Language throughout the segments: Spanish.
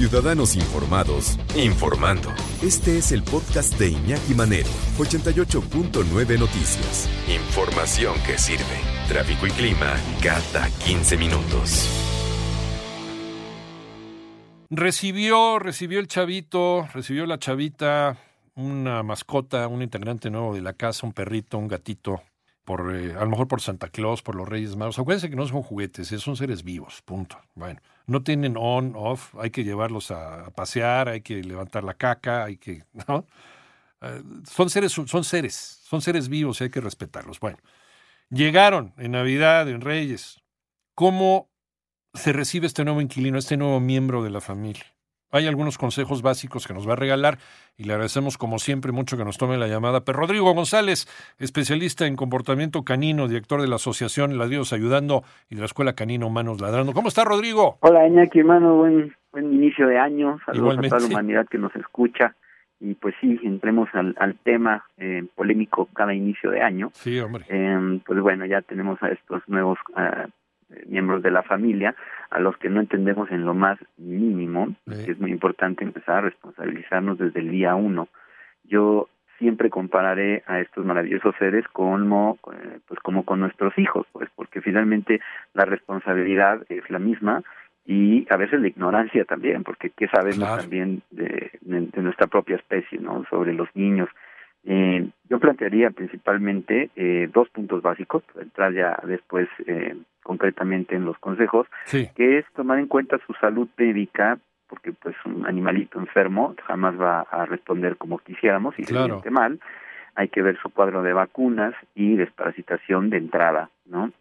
Ciudadanos informados, informando. Este es el podcast de Iñaki Manero, 88.9 Noticias. Información que sirve. Tráfico y clima cada 15 minutos. Recibió, recibió el chavito, recibió la chavita, una mascota, un integrante nuevo de la casa, un perrito, un gatito, por eh, a lo mejor por Santa Claus, por los Reyes Magos. Acuérdense que no son juguetes, eh, son seres vivos, punto. Bueno, no tienen on, off, hay que llevarlos a, pasear, hay que levantar la caca, hay que. Eh, son seres, son seres, son seres vivos y hay que respetarlos. Bueno, llegaron en Navidad, en Reyes. ¿Cómo se recibe este nuevo inquilino, este nuevo miembro de la familia? Hay algunos consejos básicos que nos va a regalar y le agradecemos como siempre mucho que nos tome la llamada. Pero Rodrigo González, especialista en comportamiento canino, director de la Asociación Ladridos Ayudando y de la Escuela Canino Humanos Ladrando. ¿Cómo está Rodrigo? Hola Iñaki, hermano, buen, buen inicio de año. Saludos a toda la humanidad que nos escucha. Y pues sí, entremos al, al tema eh, polémico cada inicio de año. Sí, hombre. Eh, pues bueno, ya tenemos a estos nuevos uh, miembros de la familia, a los que no entendemos en lo más mínimo, que es muy importante empezar a responsabilizarnos desde el día uno. Yo siempre compararé a estos maravillosos seres como eh, pues como con nuestros hijos, pues porque finalmente la responsabilidad es la misma y a veces la ignorancia también, porque qué sabemos también de, de, nuestra propia especie, ¿no? Sobre los niños. Eh, yo plantearía principalmente eh, dos puntos básicos, para entrar ya después eh, concretamente en los consejos, que es tomar en cuenta su salud médica, porque pues un animalito enfermo jamás va a responder como quisiéramos y se siente mal, hay que ver su cuadro de vacunas y desparasitación de entrada, ¿no?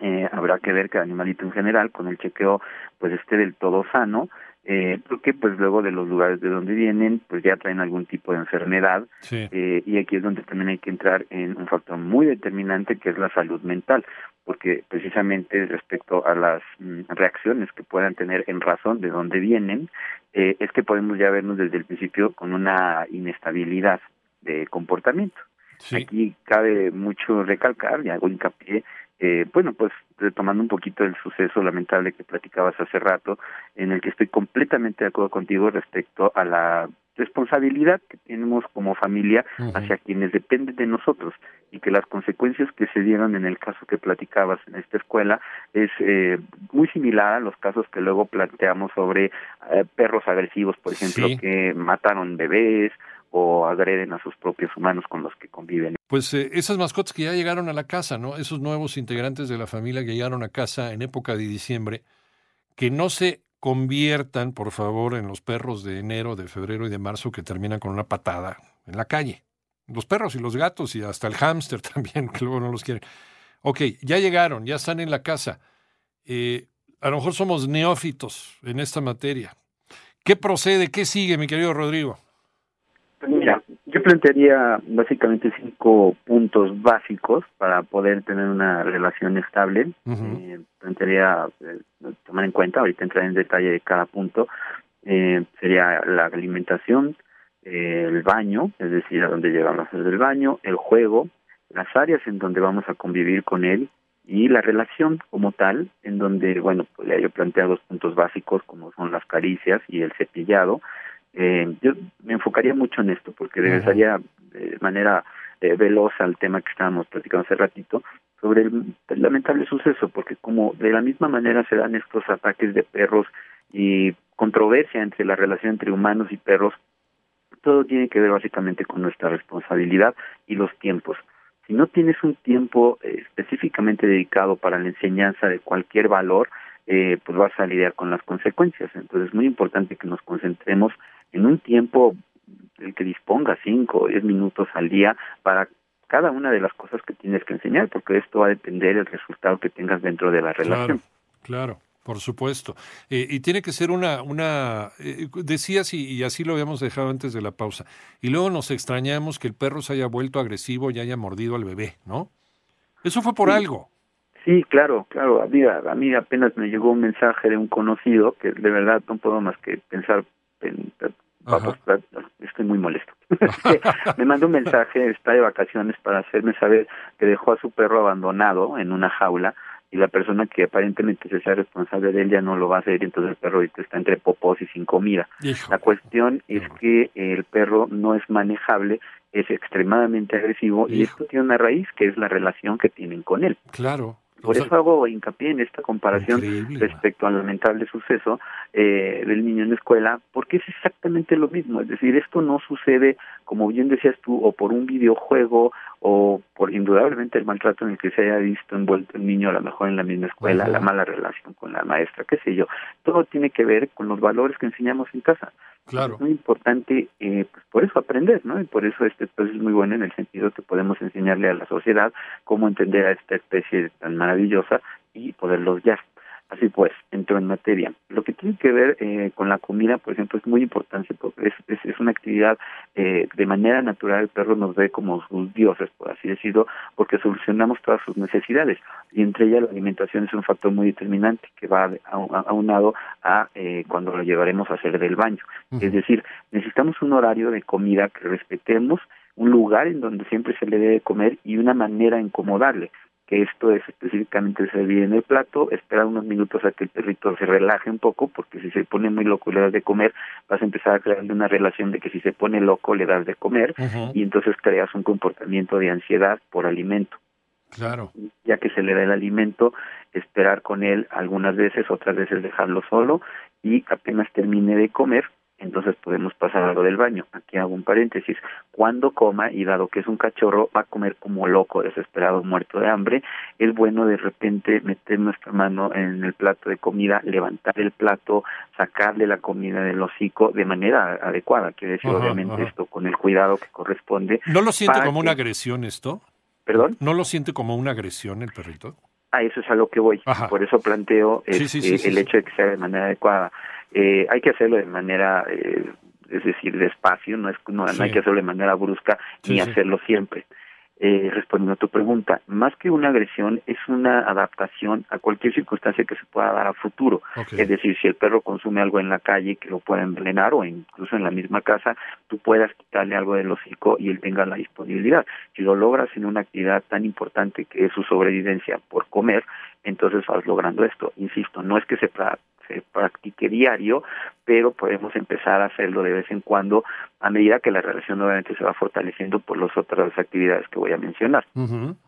Eh, habrá que ver que el animalito en general con el chequeo pues esté del todo sano eh, porque pues luego de los lugares de donde vienen pues ya traen algún tipo de enfermedad eh, y aquí es donde también hay que entrar en un factor muy determinante que es la salud mental porque precisamente respecto a las mm, reacciones que puedan tener en razón de dónde vienen eh, es que podemos ya vernos desde el principio con una inestabilidad de comportamiento. Aquí cabe mucho recalcar y hago hincapié eh, bueno, pues retomando un poquito el suceso lamentable que platicabas hace rato, en el que estoy completamente de acuerdo contigo respecto a la responsabilidad que tenemos como familia hacia quienes dependen de nosotros y que las consecuencias que se dieron en el caso que platicabas en esta escuela es eh, muy similar a los casos que luego planteamos sobre eh, perros agresivos, por ejemplo, que mataron bebés o agreden a sus propios humanos con los que conviven. Pues eh, esas mascotas que ya llegaron a la casa, ¿no? Esos nuevos integrantes de la familia que llegaron a casa en época de diciembre, que no se conviertan, por favor, en los perros de enero, de febrero y de marzo que terminan con una patada en la calle. Los perros y los gatos y hasta el hámster también, que luego no los quieren. Ok, ya llegaron, ya están en la casa. Eh, a lo mejor somos neófitos en esta materia. ¿Qué procede? ¿Qué sigue, mi querido Rodrigo? Mira, yo plantearía básicamente cinco puntos básicos para poder tener una relación estable. eh, plantearía eh, tomar en cuenta, ahorita entrar en detalle de cada punto, eh, sería la alimentación, eh, el baño, es decir, a dónde llegamos a hacer el baño, el juego, las áreas en donde vamos a convivir con él y la relación como tal, en donde, bueno, pues ya yo plantea dos puntos básicos como son las caricias y el cepillado, eh, yo me enfocaría mucho en esto porque regresaría de manera eh, veloz al tema que estábamos platicando hace ratito sobre el, lamentable suceso, porque como de la misma manera se dan estos ataques de perros y controversia entre la relación entre humanos y perros, todo tiene que ver básicamente con nuestra responsabilidad y los tiempos. Si no tienes un tiempo eh, específicamente dedicado para la enseñanza de cualquier valor, eh, pues vas a lidiar con las consecuencias. Entonces es muy importante que nos concentremos en un tiempo el que disponga cinco o diez minutos al día para cada una de las cosas que tienes que enseñar, porque esto va a depender del resultado que tengas dentro de la relación. Claro, Por supuesto. Eh, y tiene que ser una, una eh, decías, y, así lo habíamos dejado antes de la pausa, y luego nos extrañamos que el perro se haya vuelto agresivo y haya mordido al bebé, ¿no? Eso fue por algo. Sí, claro, claro. A mí, a mí apenas me llegó un mensaje de un conocido que de verdad no puedo más que pensar en, estoy muy molesto. me mandó un mensaje, está de vacaciones para hacerme saber que dejó a su perro abandonado en una jaula y la persona que aparentemente se sea responsable de él ya no lo va a hacer y entonces el perro está entre popos y sin comida. La cuestión es que el perro no es manejable, es extremadamente agresivo y esto tiene una raíz que es la relación que tienen con él. Claro. Por eso hago hincapié en esta comparación respecto al lamentable suceso eh, del niño en la escuela, porque es exactamente lo mismo. Es decir, esto no sucede, como bien decías tú, o por un videojuego, o por indudablemente el maltrato en el que se haya visto envuelto el niño, a lo mejor en la misma escuela, la mala relación con la maestra, qué sé yo. Todo tiene que ver con los valores que enseñamos en casa. Claro. Es muy importante, eh, pues por eso aprender, ¿no? Y por eso este pues, es muy bueno en el sentido que podemos enseñarle a la sociedad cómo entender a esta especie tan maravillosa y poderlos guiar. Así pues, entro en materia. Lo que tiene que ver eh, con la comida, por ejemplo, es muy importante porque es, es, una actividad eh, de manera natural, el perro nos ve como sus dioses, por así decirlo, porque solucionamos todas sus necesidades y entre ellas la alimentación es un factor muy determinante que va aunado a eh, cuando lo llevaremos a hacer del baño. Es decir, necesitamos un horario de comida que respetemos, un lugar en donde siempre se le debe comer y una manera de incomodarle que esto es específicamente servir en el plato, esperar unos minutos a que el perrito se relaje un poco, porque si se pone muy loco y le das de comer, vas a empezar a crear una relación de que si se pone loco le das de comer y entonces creas un comportamiento de ansiedad por alimento. Claro. Ya que se le da el alimento, esperar con él algunas veces, otras veces dejarlo solo y apenas termine de comer, entonces podemos pasar a lo del baño. Aquí hago un paréntesis. Cuando coma, y dado que es un cachorro, va a comer como loco, desesperado, muerto de hambre, es bueno de repente meter nuestra mano en el plato de comida, levantar el plato, sacarle la comida del hocico de manera adecuada. Quiere decir, obviamente, esto con el cuidado que corresponde. ¿No lo siente como una agresión esto? ¿Perdón? ¿No lo siente como una agresión el perrito? Ah, eso es a lo que voy. Por eso planteo este, el hecho de que sea de manera adecuada. Eh, hay que hacerlo de manera, eh, es decir, despacio, no, es, no, hay que hacerlo de manera brusca ni hacerlo siempre. Eh, respondiendo a tu pregunta, más que una agresión es una adaptación a cualquier circunstancia que se pueda dar a futuro. Es decir, si el perro consume algo en la calle que lo pueda envenenar o incluso en la misma casa, tú puedas quitarle algo del hocico y él tenga la disponibilidad. Si lo logras en una actividad tan importante que es su sobrevivencia por comer, entonces vas logrando esto. Insisto, no es que se se practique diario, pero podemos empezar a hacerlo de vez en cuando a medida que la relación obviamente se va fortaleciendo por las otras actividades que voy a mencionar.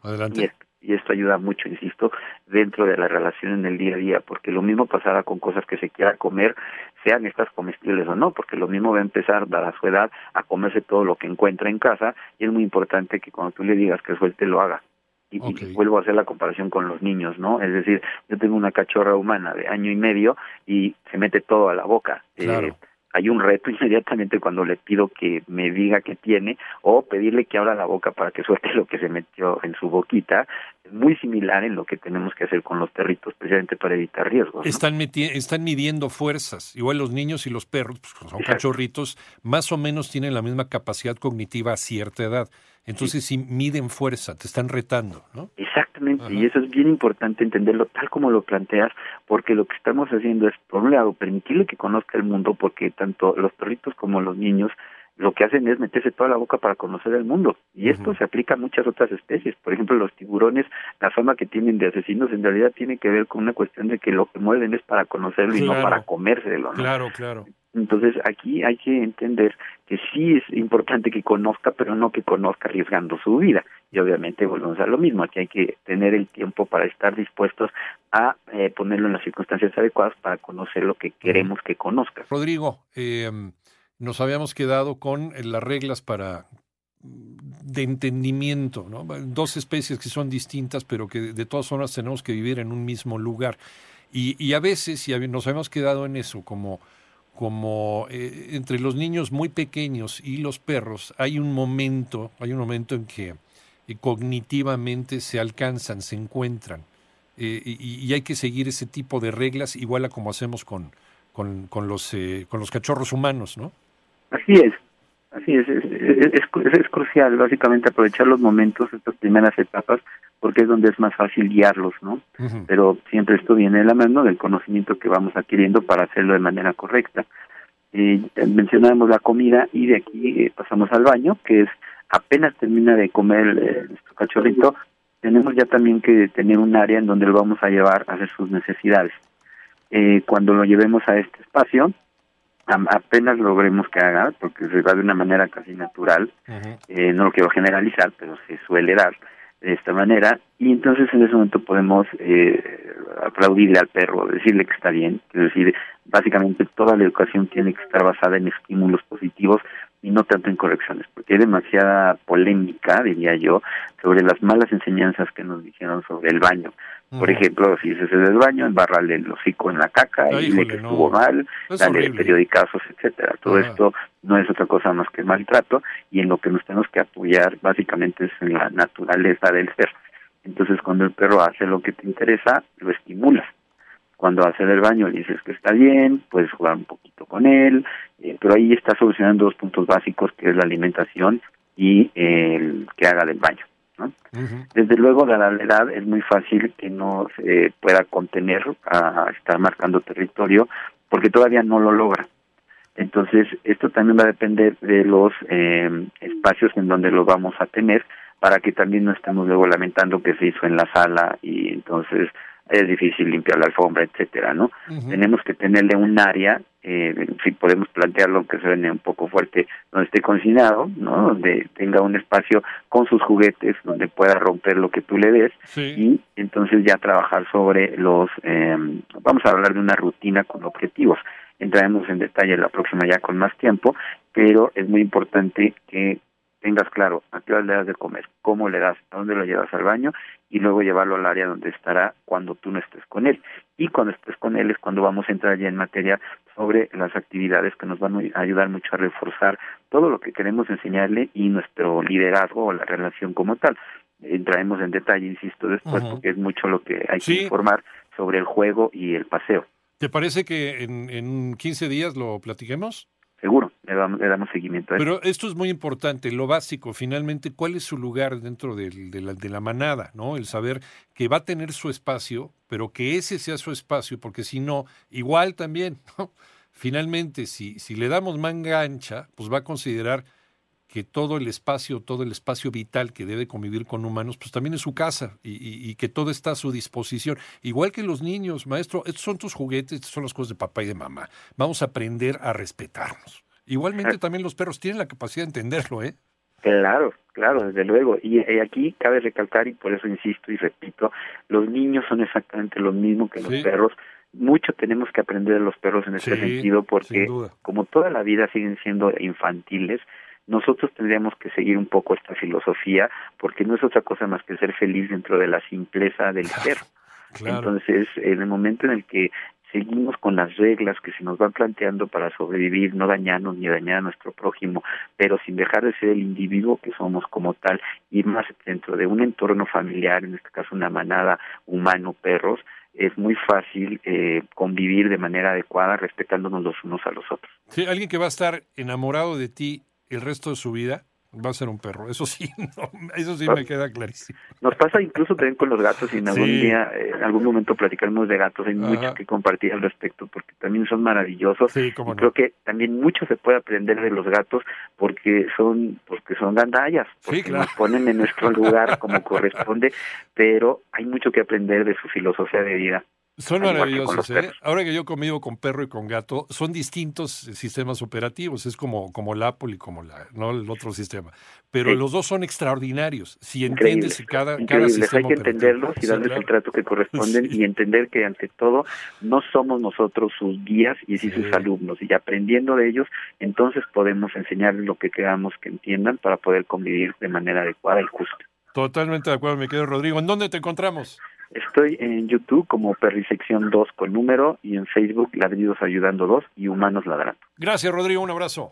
Adelante. Y, esto ayuda mucho, insisto, dentro de la relación en el día a día, porque lo mismo pasará con cosas que se quiera comer, sean estas comestibles o no, porque lo mismo va a empezar, dada su edad, a comerse todo lo que encuentra en casa, y es muy importante que cuando tú le digas que suelte, lo haga. Y, vuelvo a hacer la comparación con los niños, ¿no? Es decir, yo tengo una cachorra humana de año y medio y se mete todo a la boca. Eh, hay un reto inmediatamente cuando le pido que me diga qué tiene o pedirle que abra la boca para que suelte lo que se metió en su boquita. Muy similar en lo que tenemos que hacer con los perritos, especialmente para evitar riesgos. Están, están midiendo fuerzas. Igual los niños y los perros, pues, son cachorritos, más o menos tienen la misma capacidad cognitiva a cierta edad. Entonces, si miden fuerza, te están retando, ¿no? Exactamente, y eso es bien importante entenderlo tal como lo planteas, porque lo que estamos haciendo es, por un lado, permitirle que conozca el mundo, porque tanto los perritos como los niños lo que hacen es meterse toda la boca para conocer el mundo. Y esto se aplica a muchas otras especies. Por ejemplo, los tiburones, la fama que tienen de asesinos en realidad tiene que ver con una cuestión de que lo que mueven es para conocerlo y no para comérselo. ¿no? Claro, claro. Entonces aquí hay que entender que sí es importante que conozca, pero no que conozca arriesgando su vida. Y obviamente volvemos a lo mismo, aquí hay que tener el tiempo para estar dispuestos a eh, ponerlo en las circunstancias adecuadas para conocer lo que queremos que conozca. Rodrigo, eh, nos habíamos quedado con las reglas para de entendimiento, ¿no? Dos especies que son distintas, pero que de todas formas tenemos que vivir en un mismo lugar. Y, y a veces, y nos habíamos quedado en eso, como como eh, entre los niños muy pequeños y los perros hay un momento, hay un momento en que eh, cognitivamente se alcanzan, se encuentran. eh, y, hay que seguir ese tipo de reglas igual a como hacemos con, con, con los, eh, con los cachorros humanos, ¿no? Así es, así es es, es, crucial básicamente aprovechar los momentos, estas primeras etapas, porque es donde es más fácil guiarlos, ¿no? Pero siempre esto viene de la mano del conocimiento que vamos adquiriendo para hacerlo de manera correcta. Eh, mencionábamos la comida y de aquí eh, pasamos al baño, que es apenas termina de comer eh, nuestro cachorrito, tenemos ya también que tener un área en donde lo vamos a llevar a hacer sus necesidades. Eh, cuando lo llevemos a este espacio, apenas logremos que haga, porque se va de una manera casi natural, eh, no lo quiero generalizar, pero se suele dar de esta manera, y entonces en ese momento podemos eh, aplaudirle al perro, decirle que está bien, es decir, básicamente toda la educación tiene que estar basada en estímulos positivos y no tanto en correcciones, porque hay demasiada polémica, diría yo, sobre las malas enseñanzas que nos dijeron sobre el baño. Por ejemplo, si se hace del baño, embarrarle el hocico en la caca, y dile que estuvo mal, darle periodicazos, etcétera. Todo esto no es otra cosa más que maltrato y en lo que nos tenemos que apoyar básicamente es en la naturaleza del ser. Entonces, cuando el perro hace lo que te interesa, lo estimulas cuando hace el baño le dices que está bien, puedes jugar un poquito con él, eh, pero ahí está solucionando dos puntos básicos que es la alimentación y el que haga del baño. ¿no? Desde luego, dada la edad, es muy fácil que no se pueda contener a estar marcando territorio porque todavía no lo logra. Entonces, esto también va a depender de los eh, espacios en donde lo vamos a tener para que también no estemos luego lamentando que se hizo en la sala y entonces es difícil limpiar la alfombra, etcétera, ¿no? Tenemos que tenerle un área, eh, si podemos plantearlo aunque se vene un poco fuerte, donde esté consignado, ¿no? Donde tenga un espacio con sus juguetes, donde pueda romper lo que tú le des y entonces ya trabajar sobre los, eh, vamos a hablar de una rutina con objetivos. Entraremos en detalle la próxima ya con más tiempo, pero es muy importante que tengas claro a qué hora le das de comer, cómo le das, a dónde lo llevas al baño y luego llevarlo al área donde estará cuando tú no estés con él. Y cuando estés con él es cuando vamos a entrar ya en materia sobre las actividades que nos van a ayudar mucho a reforzar todo lo que queremos enseñarle y nuestro liderazgo o la relación como tal. Entraremos en detalle, insisto, después, porque es mucho lo que hay que informar sobre el juego y el paseo. ¿Te parece que en, en 15 días lo platiquemos? Le damos, le damos seguimiento a eso. Pero esto es muy importante, lo básico, finalmente, ¿cuál es su lugar dentro de, la, de la manada? ¿no? El saber que va a tener su espacio, pero que ese sea su espacio, porque si no, igual también, ¿no? finalmente, si, si le damos manga ancha, pues va a considerar que todo el espacio, todo el espacio vital que debe convivir con humanos, pues también es su casa y, que todo está a su disposición. Igual que los niños, maestro, estos son tus juguetes, estas son las cosas de papá y de mamá. Vamos a aprender a respetarnos. Igualmente ah. también los perros tienen la capacidad de entenderlo, ¿eh? Claro, claro, desde luego. Y, aquí cabe recalcar, y por eso insisto y repito, los niños son exactamente lo mismo que los perros. Mucho tenemos que aprender de los perros en este sentido, porque como toda la vida siguen siendo infantiles, nosotros tendríamos que seguir un poco esta filosofía porque no es otra cosa más que ser feliz dentro de la simpleza del ser. Entonces, en el momento en el que seguimos con las reglas que se nos van planteando para sobrevivir, no dañarnos ni dañar a nuestro prójimo, pero sin dejar de ser el individuo que somos como tal, ir más dentro de un entorno familiar, en este caso una manada humano-perros, es muy fácil eh, convivir de manera adecuada respetándonos los unos a los otros. Sí, alguien que va a estar enamorado de ti el resto de su vida va a ser un perro. Eso sí, eso sí me queda clarísimo. Nos pasa incluso también con los gatos y en algún día, eh, en algún momento platicaremos de gatos. Hay mucho que compartir al respecto porque también son maravillosos. Sí, y creo que también mucho se puede aprender de los gatos porque son porque son gandallas, porque nos ponen en nuestro lugar como corresponde, pero hay mucho que aprender de su filosofía de vida. Son maravillosos, ¿eh? Ahora que yo conmigo con perro y con gato, son distintos sistemas operativos. Es como, como el Apple y como la, ¿no? el otro sistema. Pero los dos son extraordinarios. Si entiendes cada, cada sistema Hay que entenderlos y darles el trato que corresponden y entender que ante todo no somos nosotros sus guías y sí, sus alumnos. Y aprendiendo de ellos, entonces podemos enseñarles lo que queramos que entiendan para poder convivir de manera adecuada y justa. Totalmente de acuerdo, me quedo Rodrigo. ¿En dónde te encontramos? Estoy en YouTube como Perrisección 2 con número y en Facebook Ladridos Ayudando 2 y Humanos Ladrando. Gracias, Rodrigo. Un abrazo.